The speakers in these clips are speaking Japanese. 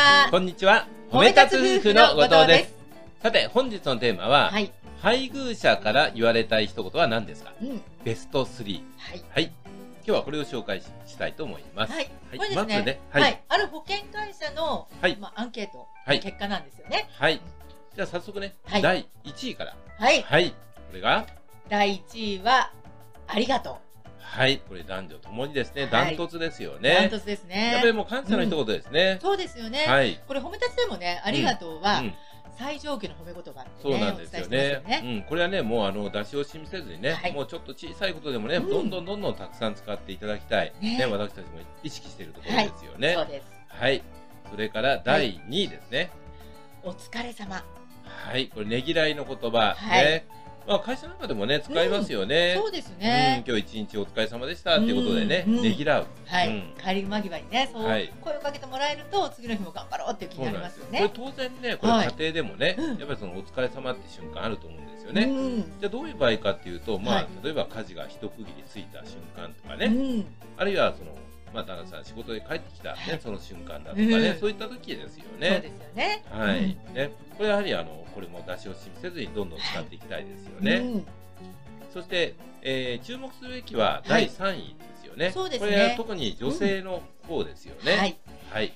は。こんにちは。褒め立つ夫婦の後藤です。さて、本日のテーマは、はい。配偶者から言われたい一言は何ですか？うん。ベスト3。はい。はい。今日はこれを紹介ししたいと思います。はい。はいこれですね。ねは、はいいある保険会社の、はいまあ、アンケート、はい結果なんですよね。はい。じゃあ早速ね、はい第1位から。はい。はい。これが、第1位は、ありがとはい。これ男女ともにですね、はいダントツですよう。ダンね。トツですやっぱりね。もう感謝の一言ですね。そうですよね。はい。これ褒め立つでもね、ありがとうは、うん最上級の褒め言葉ってそうね、なんですよね。ね。うん、これはね、もうあの、出し惜しみせずにね、はいもうちょっと小さいことでもね、うんどんどんどんどんたくさん使っていただきたい。ねね、私たちも意識しているところですよね。そうです。はい。それから第2位ですね。お疲れ様。はい。これ、ねぎらいの言葉。はいね。まあ、会社なんかでもね、使いますよね。そうですうん。ね。今日一日お疲れ様でした。っていうことでね、ねぎらう。はい、うん。帰り間際にね、そう、はい。声をかけてもらえると、次の日も頑張ろうっていう気になりますよこれね。当然ね、これはい。家庭でもね、うん。やっぱりそのお疲れ様って瞬間あると思うんですよね。うん。じゃあどういう場合かっていうと、まあ、はい。例えば家事が一区切りついた瞬間とかね、うん。あるいはその、まあ、旦那さん仕事で帰ってきた、ねはいその瞬間だとかね、うんそういった時ですよそうね。ですよね。はい、うんね。これやはりあの、これも出し惜しみせずにどんどん使っていきたいですよね。うんそして、えー注目するべきは第はい3位ですよね。そうですねこれは特に女性の方ですよね。はい。はい。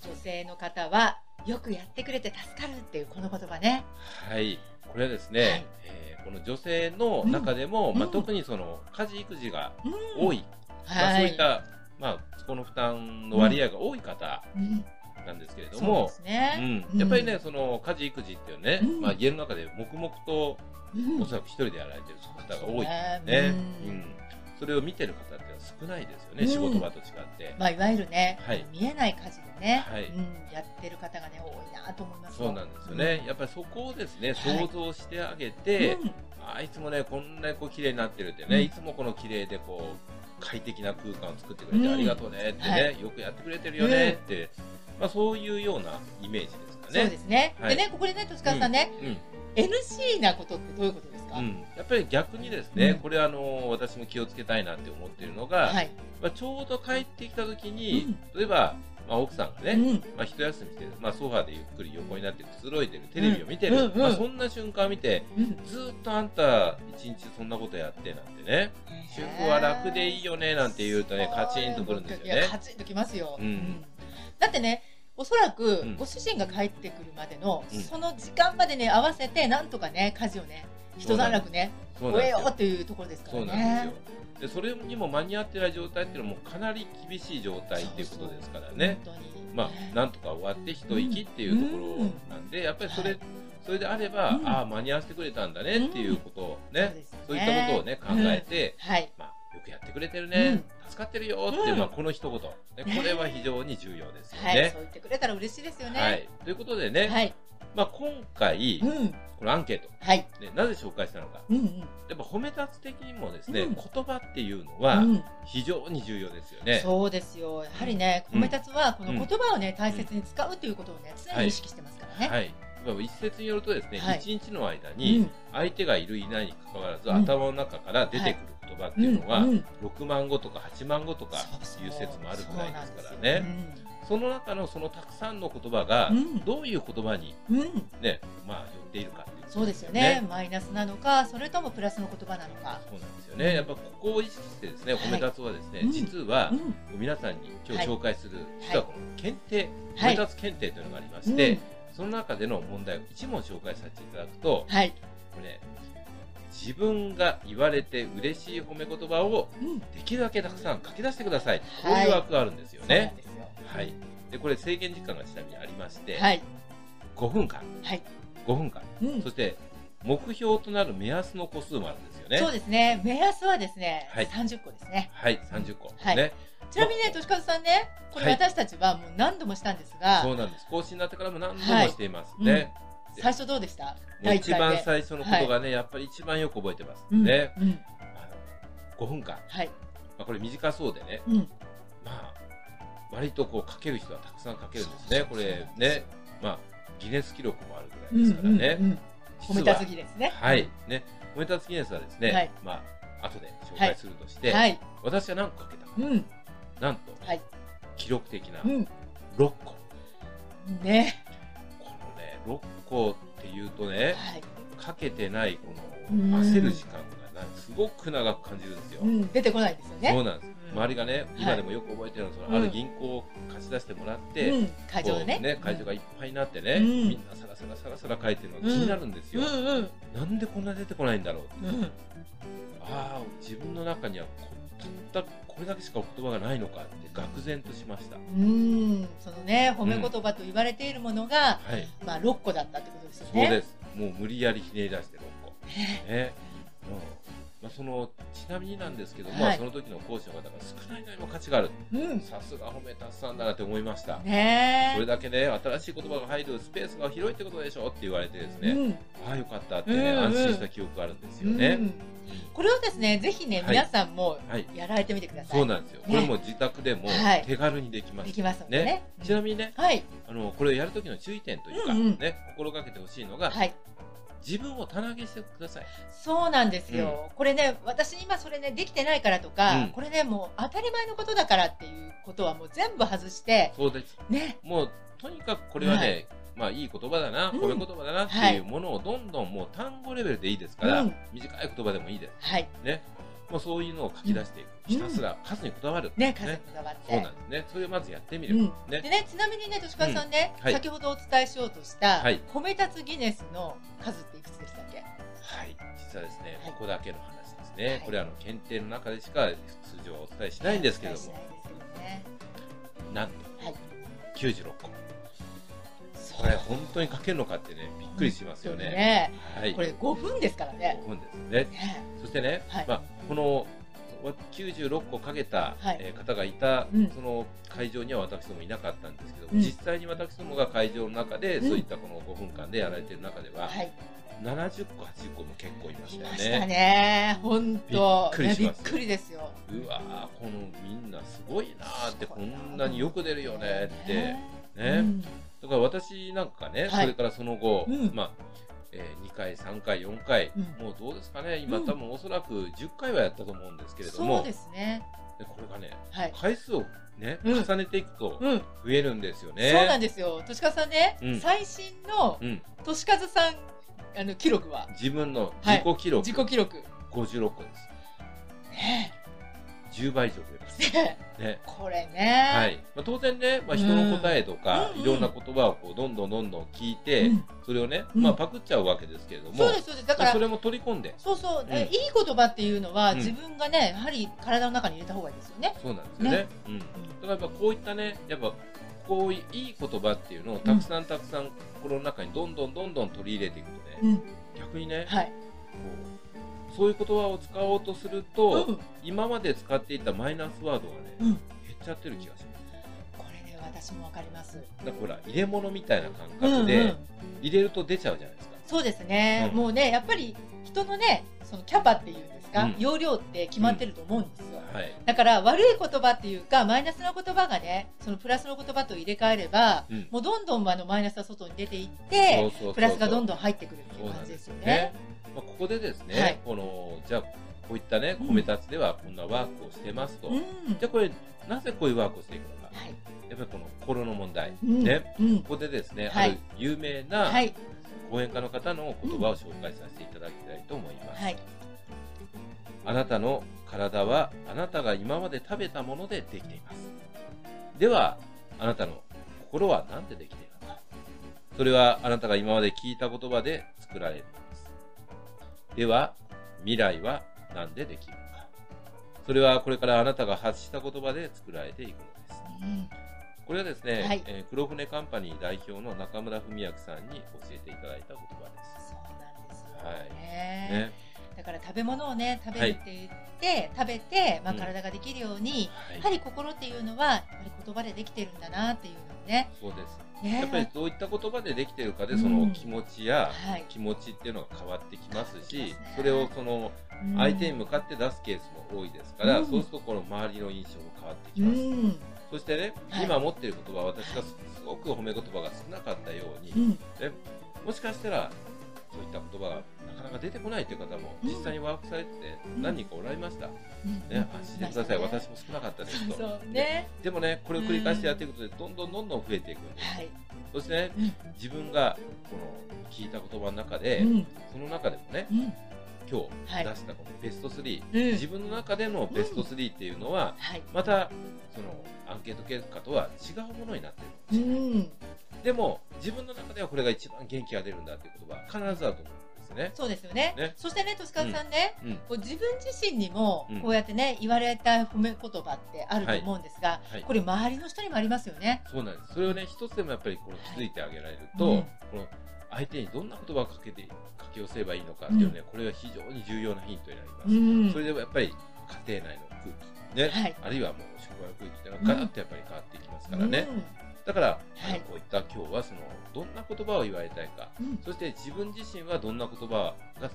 女性の方は、よくやってくれて助かるっていうこの言葉ね。はい。これはですね、はいえーこの女性の中でも、まあ、うんうん特にその家事育児がうん多い、まあ、はい。そういった、まあ、そこの負担の割合が多い方うんなんですけれどもで、すね。うん、やっぱりね、その家事育児っていうね、うん。まあ、家の中で黙々とうん、おそらく一人でやられてる方が多いそうね。ねうんそれを見てる方って少ないですよね、うん。仕事場と違って。まあ、いわゆるね、はい。見えない家事でね、はい。うん、やってる方がね、多いなと思いますそうなんですよね、やっぱりそこをですねはい。想像してあげうん。て、うん。あいつもねこんなにこう綺麗になってるってね、うん。いつもこの綺麗でこう快適な空間を作ってくれてうんありがとうねってね、はい。よくやってくれてるよねって、まあ、そういうようなイメージですかね。そうですね。はいでね、ここでね、としかさんね、うん NC なことってどういうことですか、うん、やっぱり逆にですね、うんこれあの私も気をつけたいなって思っているのが、はい。まあ、ちょうど帰ってきた時に、例えば、まあ、奥さんがね、うん。まあ、一休みして、まあ、ソファーでゆっくり横になってくつろいでるテレビを見てる、うんうんうんまあ、そんな瞬間を見てうん。ずーっとあんた一日そんなことやってなんてね主婦は楽でいいよねなんて言うとねカチンとくるんですよねカチンときますよ。うんだってね、おそらくうん。ご主人が帰ってくるまでの、うん。その時間までね、合わせて、なんとかね、家事をね、一段落ね、終えようっていうところですからそうね。なんですよ。でそれにも間に合ってない状態っていうのもかなり厳しい状態っていうことですからね。そうそう。まあ、なんとか終わって一息っていうところなんで、やっぱりそれ、はい。それであれば、うん。ああ、間に合わせてくれたんだねっていうことをね、そういったことをね、考えて、はい。まあ、よくやってくれてるね、助かってるよっていう、うんまあ、この一言、ね、これは非常に重要ですよはい。ね そ。う言ってくれたら嬉しいですよね。はい。ということでね、はい。まあ、今回、うん。このアンケート、はい。ね、なぜ紹介したのか。うんうん。やっぱ褒め立つ的にもですね、うん言葉っていうのはうん非常に重要ですよね。そうですよ。やはりね、うん褒め立つは、この言葉をね、大切に使うということをね、常に意識してますからね。はい。まあ一説によるとですね、一、はい日の間うにん相手がいるいないに関わらず、うん頭の中から出てくる言葉っていうのは、うんうん。6万語とか8万語とかいう説もあるぐらいですからね。その中のそのたくさんの言葉が、うん。どういう言葉にね、まあ寄っているかっていうそうですよね。マイナスなのか、それともプラスの言葉なのか。そうなんですよね。やっぱここを意識してですね、はい。褒め立つはですね、うん。実はうん。皆さんに今日紹介する、い。実はこの検定、褒はい。め立つ検定というのがありまして、その中での問題を1問紹介させていただくと、はい。これね、自分が言われて嬉しい褒め言葉をうんできるだけたくさん書き出してください。こうはいいう枠があるんですよね。はい。で、これ制限時間がちなみにありまして、はい。5分間。はい。5分間。うんそして、目標となる目安の個数もあるんですよね。そうですね。目安はですね、はい30個ですね。はい、30個。はいね。ちなみにね、としかずさんね、これはい私たちはもう何度もしたんですが、そうなんです。更新になってからも何度もしていますはいね。最初どうでした？一番。最初のことがね、やっぱり一番よく覚えてます。うんね。うん。あの5分間。はい。まあ、これ短そうでね、うん。まあ、割とこう書ける人はたくさん書けるんですね。これね、まあ、ギネス記録もあるぐらいですからね。うんうんうん褒め実は立つ儀ですね。はい。ね。褒め立つギネスはですね、はいまあ、後で紹介するとして、はい。私は何個書けたか。うん。なんと、はい。記録的なうん。6個。ね。このね6個っていうとねはい。かけてないこうんの焦る時間がなすごく長く感じるんですよ。うん、出てこないですよね。そうなんです、うん周りがね今でもよく覚えてるのは、ある銀行を貸し出してもらって、うん、会場でね。ね会場がいっぱいになってね、うんみんなさらさらさらさら書いてるのが気になるんですよ、うんうんなんでこんな出てこないんだろうってうん。ああ自分の中にはこたったこれだけしか言葉がないのかって愕然としました。うん、そのね、褒め言葉と言われているものが、はい。まあ六個だったってことですよそうね。です。もう無理やりひねり出して6個。ね。うんまあ、そのちなみになんですけど、まあはい。その時の講師の方が少ないなりも価値がある。うん。さすが褒めたつさんだなって思いました、ねそれだけね新しい言葉が入るスペースが広いってことでしょって言われてですね、うん。ああよかったってね、うんうん。安心した記憶があるんですよね、うんこれをですね、ぜひね、はい。皆さんもはい。やられてみてください。そうなんですよ、これも自宅でもはい。手軽にできます、できますね。うん。ちなみにねはい。あのこれをやる時の注意点というか、うんうん。ね心がけてほしいのが、はい。自分を棚上げしてください。そうなんですよ。これね、私今それね、できてないからとか、うん。これね、もう当たり前のことだからっていうことはもう全部外して、そうです。ね。もうとにかくこれはね、はい。まあいい言葉だな、うん。褒め言葉だなっていうものをどんどんもう単語レベルでいいですから、うん。短い言葉でもいいです。はい。ね。もうそういうのを書き出していく、うんひたすら数にこだわる、ね、数にこだわって。そうなんですね。それをまずやってみる、うん。ねでね、ちなみにね、としかさんね、先ほどお伝えしようとした、はい。褒め立つギネスの数っていくつでしたっけ？はい。実はですね、はい。ここだけの話ですね、はい。これあの検定の中でしか通常お伝えしないんですけれども。なんとはい。96個。そこれ本当に書けるのかってねびっくりしますよね、ね。はい。これ5分ですからね。5分ですね。ね。そしてね、はい。まあ、このわ96個かけた、はい。えー方がいた、うん。その会場には私どもいなかったんですけど、うん。実際に私どもが会場の中で、うん。そういったこの5分間でやられている中では、はい。70個80個も結構いましいたよましたね。ね。本当。びっくりしますね。びっくりですよ。うわーこのみんなすごいなーってこんなによく出るよねって。ね。うん。だから私なんかね、はい。それからその後、うん。まあえー2回3回4回、うんもうどうですかね今、うん多分おそらく10回はやったと思うんですけれどもそうですね。でこれがねはい。回数をね、うん重ねていくとうん。増えるんですよね。そうなんですよ。としかさんね、うん最新のうん、としかずさんあの記録は自分の自己記録、自己記録。56個です。ね10倍以上増えます。ね ね。これね。はい。まあ、当然ね、まあ、人の答えとか、うんいろんな言葉をこうどんどんどんどん聞いて、うんそれをね、うんまあ、パクっちゃうわけですけれども、そうですそうです。だからそれも取り込んで、そうそう、えうんいい言葉っていうのは、うん自分がねやはり体の中に入れた方がいいですよね。そうなんですよね。うん。だからやっぱこういったね、やっぱこういういい言葉っていうのをたくさんたくさん心の中にどんどんどんどん取り入れていくとね、うん、逆にね、はい。こうそういう言葉を使おうとすると、うん、今まで使っていたマイナスワードがね、うん、減っちゃってる気がします。これね私もわかります。だからほら入れ物みたいな感うん覚で、うん、入れると出ちゃうじゃないですか。そうですね、うんもうねやっぱり人のねそのキャパっていうんですか、うん容量って決まってると思うんですよ。はい。だから悪い言葉っていうかマイナスの言葉がねそのプラスの言葉と入れ替えれば、うんもうどんどんあのマイナスが外に出ていってプラスがどんどん入ってくるっていそう感じですよね。まあ、ここでですね、はい。このじゃあこういったねうん。褒め立つではこんなワークをしてますと、うん、じゃあこれなぜこういうワークをしていくのか、はい、やっぱりこの心の問題、うん、ね。うん。こ、こでですね、はい。ある有名なはい、講演家の方の言葉を紹介させていただきたいと思います。はい、あなたの体はあなたが今まで食べたものでできています。では、あなたの心は何でできているのか。それはあなたが今まで聞いた言葉で作られるのでは、未来は何でできるのか。それはこれからあなたが発した言葉で作られていくのです。うん、これはですね、はいえー黒船カンパニー代表の中村文明さんに教えていただいた言葉です。そうなんですよはいね。ね。だから食べ物をね食べるって言って、食べて、まあ、うん体ができるように、はいやはり心っていうのはやっぱり言葉でできてるんだなっていうのをねそうです。ね。やっぱりどういった言葉でできてるかで、うん。その気持ちやはい。気持ちっていうのが変わってきますし、それをそのうん。相手に向かって出すケースも多いですから、うん。そうするとこの周りの印象も変わってきうます。ん。そしてね、はい。今持っている言葉、私がすすごく褒め言葉が少なかったように、もしかしたらそういった言葉がなか出てこないという方もうん。実際にワークされて何人かおられました。ね、うん。安心してください、私も少なかったですと。そうね。でもね、これを繰り返してやっていくことで、どんどんどんどん増えていくんです。はい。そしてね、うん。自分がこの聞いた言葉の中で、うん。その中でもね、うん。今はい日出したこのベスト3、うん。自分の中でのベスト3っていうのは、はい。またそのアンケート結果とは違うものになってるかもしれない。うん。でも自分の中ではこれが一番元気が出るんだっていう言葉は必ずあると思う。んですね。そうですよね。ね。そしてねとしかさんね、うん、こう自分自身にもうん。こうやってね、言われた褒め言葉ってあると思うんですが、はい。これ周りの人にもありますよね。そうなんです。それをね、一つでもやっぱりこの気づいてあげられると、うんこの相手にどんな言葉をかけて、かけ寄せばいいのかっていうね、これは非常に重要なヒントになります。うん。それでもやっぱり家庭内の空気、ね、はい。あるいはもう職場の空気っていうのはガラッとやっぱり変わっていきますからね。だから、はい。こういった今日はその、どんな言葉を言われたいか、うん。うんそして自分自身はどんな言葉が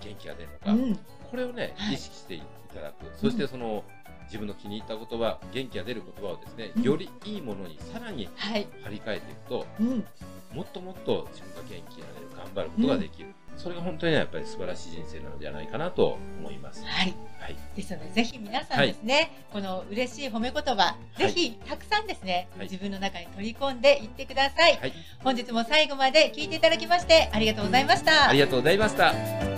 元気が出るのか、うん。これをね、はい。意識していただく。そしてその、自分の気に入った言葉、元気が出る言葉をですね、うん。よりいいものにさらにはい、張り替えていくと、うん、もっともっと自分が元気になれる、頑張ることができる。それが本当にねやっぱり素晴らしい人生なのではないかなと思います。はい、はい。ですのでぜひ皆さんですね、この嬉しい褒め言葉、ぜひたくさんですね、はい自分の中に取り込んでいってください。はい。本日も最後まで聞いていただきましてありがとうございました。ありがとうございました。